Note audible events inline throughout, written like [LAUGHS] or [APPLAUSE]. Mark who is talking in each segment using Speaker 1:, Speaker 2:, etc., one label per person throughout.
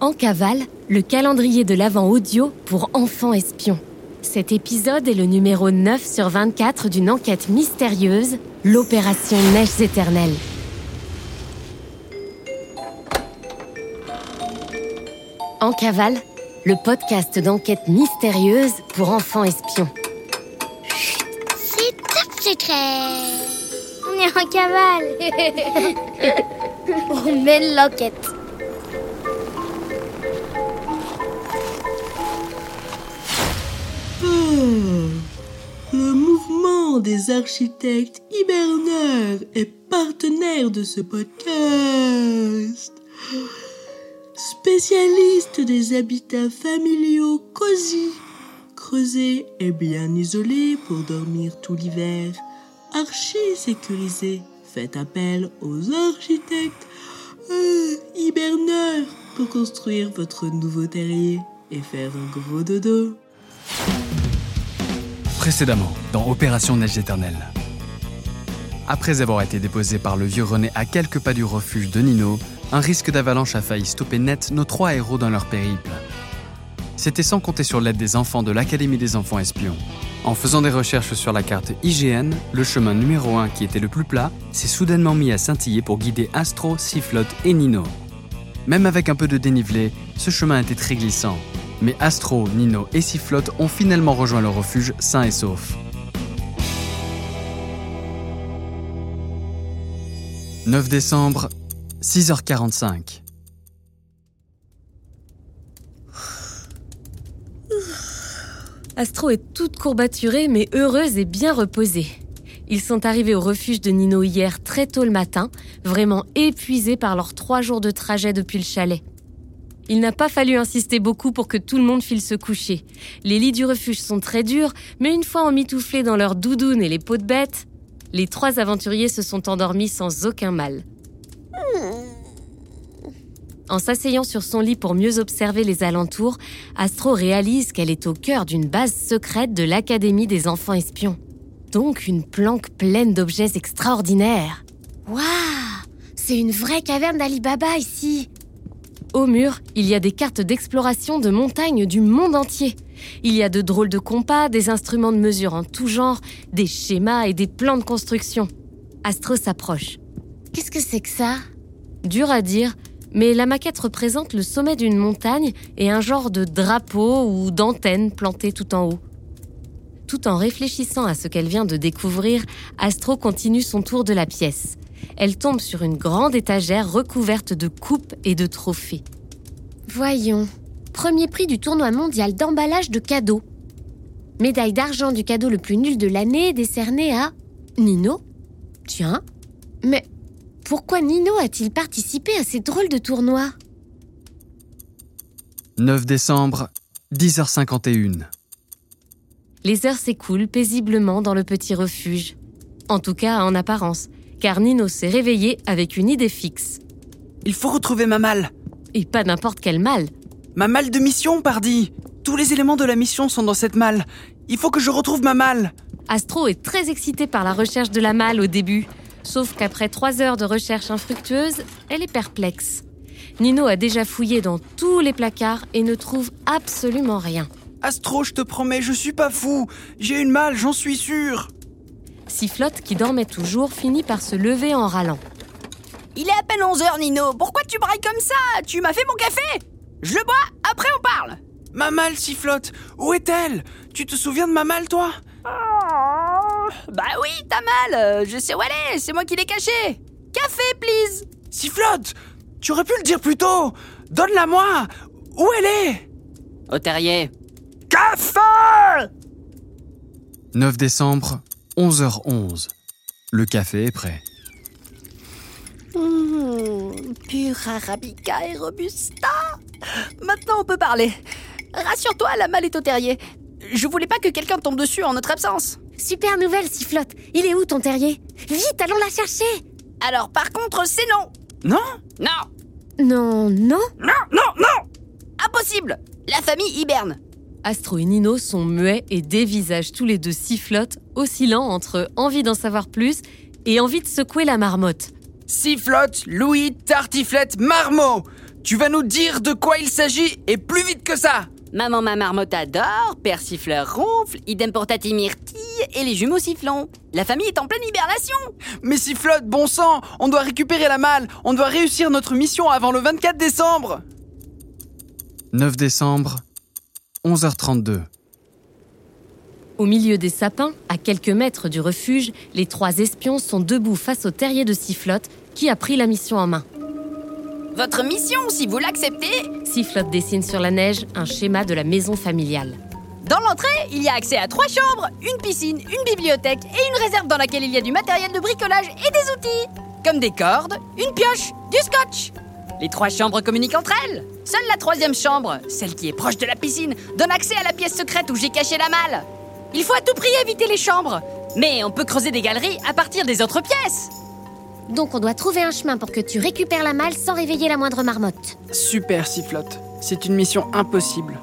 Speaker 1: En cavale, le calendrier de l'Avent audio pour enfants espions. Cet épisode est le numéro 9 sur 24 d'une enquête mystérieuse, l'opération Neiges éternelles. En cavale, le podcast d'enquête mystérieuse pour enfants espions.
Speaker 2: C'est top secret On est en cavale [LAUGHS] On mène l'enquête
Speaker 3: Le mouvement des architectes hiberneurs est partenaire de ce podcast. Spécialiste des habitats familiaux cosy, creusés et bien isolés pour dormir tout l'hiver, archi sécurisé, faites appel aux architectes euh, hiberneurs pour construire votre nouveau terrier et faire un gros dodo.
Speaker 4: Précédemment, dans Opération Neige éternelle. Après avoir été déposé par le vieux René à quelques pas du refuge de Nino, un risque d'avalanche a failli stopper net nos trois héros dans leur périple. C'était sans compter sur l'aide des enfants de l'Académie des enfants espions. En faisant des recherches sur la carte IGN, le chemin numéro 1 qui était le plus plat s'est soudainement mis à scintiller pour guider Astro, Sifflotte et Nino. Même avec un peu de dénivelé, ce chemin était très glissant, mais Astro, Nino et Sifflotte ont finalement rejoint le refuge sains et saufs. 9 décembre, 6h45.
Speaker 1: Astro est toute courbaturée mais heureuse et bien reposée. Ils sont arrivés au refuge de Nino hier très tôt le matin, vraiment épuisés par leurs trois jours de trajet depuis le chalet. Il n'a pas fallu insister beaucoup pour que tout le monde file se coucher. Les lits du refuge sont très durs, mais une fois emmitouflés dans leurs doudounes et les peaux de bête, les trois aventuriers se sont endormis sans aucun mal. En s'asseyant sur son lit pour mieux observer les alentours, Astro réalise qu'elle est au cœur d'une base secrète de l'Académie des enfants espions. Donc une planque pleine d'objets extraordinaires.
Speaker 2: Waouh C'est une vraie caverne d'Ali Baba ici
Speaker 1: Au mur, il y a des cartes d'exploration de montagnes du monde entier. Il y a de drôles de compas, des instruments de mesure en tout genre, des schémas et des plans de construction. Astro s'approche.
Speaker 2: Qu'est-ce que c'est que ça?
Speaker 1: Dur à dire, mais la maquette représente le sommet d'une montagne et un genre de drapeau ou d'antenne plantée tout en haut. Tout en réfléchissant à ce qu'elle vient de découvrir, Astro continue son tour de la pièce. Elle tombe sur une grande étagère recouverte de coupes et de trophées.
Speaker 2: Voyons. Premier prix du tournoi mondial d'emballage de cadeaux. Médaille d'argent du cadeau le plus nul de l'année décernée à Nino Tiens. Mais pourquoi Nino a-t-il participé à ces drôles de tournois?
Speaker 4: 9 décembre, 10h51.
Speaker 1: Les heures s'écoulent paisiblement dans le petit refuge. En tout cas, en apparence, car Nino s'est réveillé avec une idée fixe.
Speaker 5: Il faut retrouver ma malle.
Speaker 1: Et pas n'importe quelle malle.
Speaker 5: Ma malle de mission, pardi. Tous les éléments de la mission sont dans cette malle. Il faut que je retrouve ma malle.
Speaker 1: Astro est très excité par la recherche de la malle au début, sauf qu'après trois heures de recherche infructueuse, elle est perplexe. Nino a déjà fouillé dans tous les placards et ne trouve absolument rien.
Speaker 5: Astro, je te promets, je suis pas fou. J'ai une malle, j'en suis sûr.
Speaker 1: Sifflotte, qui dormait toujours, finit par se lever en râlant.
Speaker 6: Il est à peine 11 heures, Nino. Pourquoi tu brailles comme ça? Tu m'as fait mon café? Je le bois, après on parle.
Speaker 5: Ma malle, Sifflotte, où est-elle? Tu te souviens de ma malle, toi?
Speaker 6: Oh, Bah oui, ta malle. Je sais où elle est, c'est moi qui l'ai cachée. Café, please.
Speaker 5: Sifflotte Tu aurais pu le dire plus tôt Donne-la moi Où elle est?
Speaker 6: Au terrier.
Speaker 5: Café
Speaker 4: 9 décembre, 11h11. Le café est prêt.
Speaker 6: Mmh, pur arabica et robusta. Maintenant on peut parler. Rassure-toi, la malle est au terrier. Je voulais pas que quelqu'un tombe dessus en notre absence.
Speaker 2: Super nouvelle, Sifflotte Il est où ton terrier? Vite, allons la chercher
Speaker 6: Alors par contre, c'est non.
Speaker 5: Non?
Speaker 6: Non,
Speaker 2: Non, non
Speaker 5: Non, non, non
Speaker 6: impossible. La famille hiberne.
Speaker 1: Astro et Nino sont muets et dévisagent tous les deux sifflotent, oscillant entre envie d'en savoir plus et envie de secouer la marmotte.
Speaker 5: Sifflotte, Louis, Tartiflette, Marmot. Tu vas nous dire de quoi il s'agit et plus vite que ça.
Speaker 6: Maman ma marmotte adore, père siffleur ronfle, idem pour Tati myrtille et les jumeaux sifflons. La famille est en pleine hibernation.
Speaker 5: Mais Sifflotte, bon sang On doit récupérer la malle On doit réussir notre mission avant le 24 décembre.
Speaker 4: 9 décembre, 11h32.
Speaker 1: Au milieu des sapins, à quelques mètres du refuge, les trois espions sont debout face au terrier de Sifflotte qui a pris la mission en main.
Speaker 6: Votre mission, si vous l'acceptez,
Speaker 1: Sifflotte dessine sur la neige un schéma de la maison familiale.
Speaker 6: dans l'entrée, il y a accès à trois chambres, une piscine, une bibliothèque et une réserve dans laquelle il y a du matériel de bricolage et des outils, comme des cordes, une pioche, du scotch. Les trois chambres communiquent entre elles. Seule la troisième chambre, celle qui est proche de la piscine, donne accès à la pièce secrète où j'ai caché la malle. Il faut à tout prix éviter les chambres, mais on peut creuser des galeries à partir des autres pièces.
Speaker 2: Donc on doit trouver un chemin pour que tu récupères la malle sans réveiller la moindre marmotte.
Speaker 5: Super Sifflotte, c'est une mission impossible.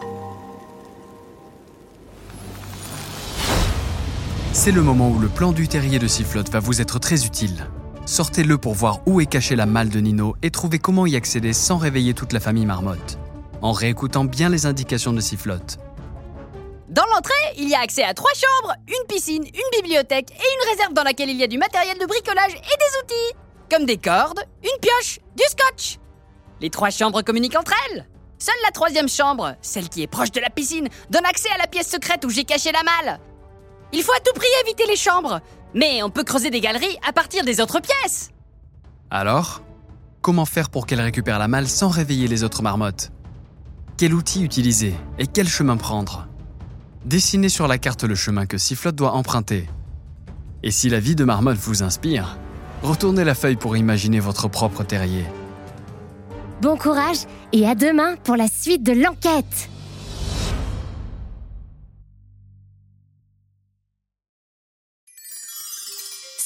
Speaker 4: C'est le moment où le plan du terrier de Sifflotte va vous être très utile. Sortez-le pour voir où est cachée la malle de Nino et trouvez comment y accéder sans réveiller toute la famille marmotte. En réécoutant bien les indications de Sifflotte.
Speaker 6: Dans l'entrée, il y a accès à trois chambres, une piscine, une bibliothèque et une réserve dans laquelle il y a du matériel de bricolage et des outils, comme des cordes, une pioche, du scotch. Les trois chambres communiquent entre elles. Seule la troisième chambre, celle qui est proche de la piscine, donne accès à la pièce secrète où j'ai caché la malle. Il faut à tout prix éviter les chambres, mais on peut creuser des galeries à partir des autres pièces.
Speaker 4: Alors Comment faire pour qu'elle récupère la malle sans réveiller les autres marmottes? Quel outil utiliser et quel chemin prendre? Dessinez sur la carte le chemin que Sifflotte doit emprunter. Et si la vie de marmotte vous inspire, retournez la feuille pour imaginer votre propre terrier.
Speaker 2: Bon courage et à demain pour la suite de l'enquête.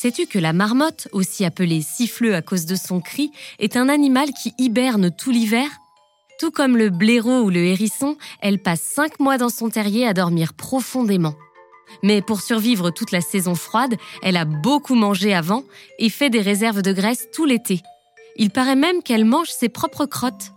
Speaker 1: Sais-tu que la marmotte, aussi appelée siffleux à cause de son cri, est un animal qui hiberne tout l'hiver? Tout comme le blaireau ou le hérisson, elle passe cinq mois dans son terrier à dormir profondément. Mais pour survivre toute la saison froide, elle a beaucoup mangé avant et fait des réserves de graisse tout l'été. Il paraît même qu'elle mange ses propres crottes.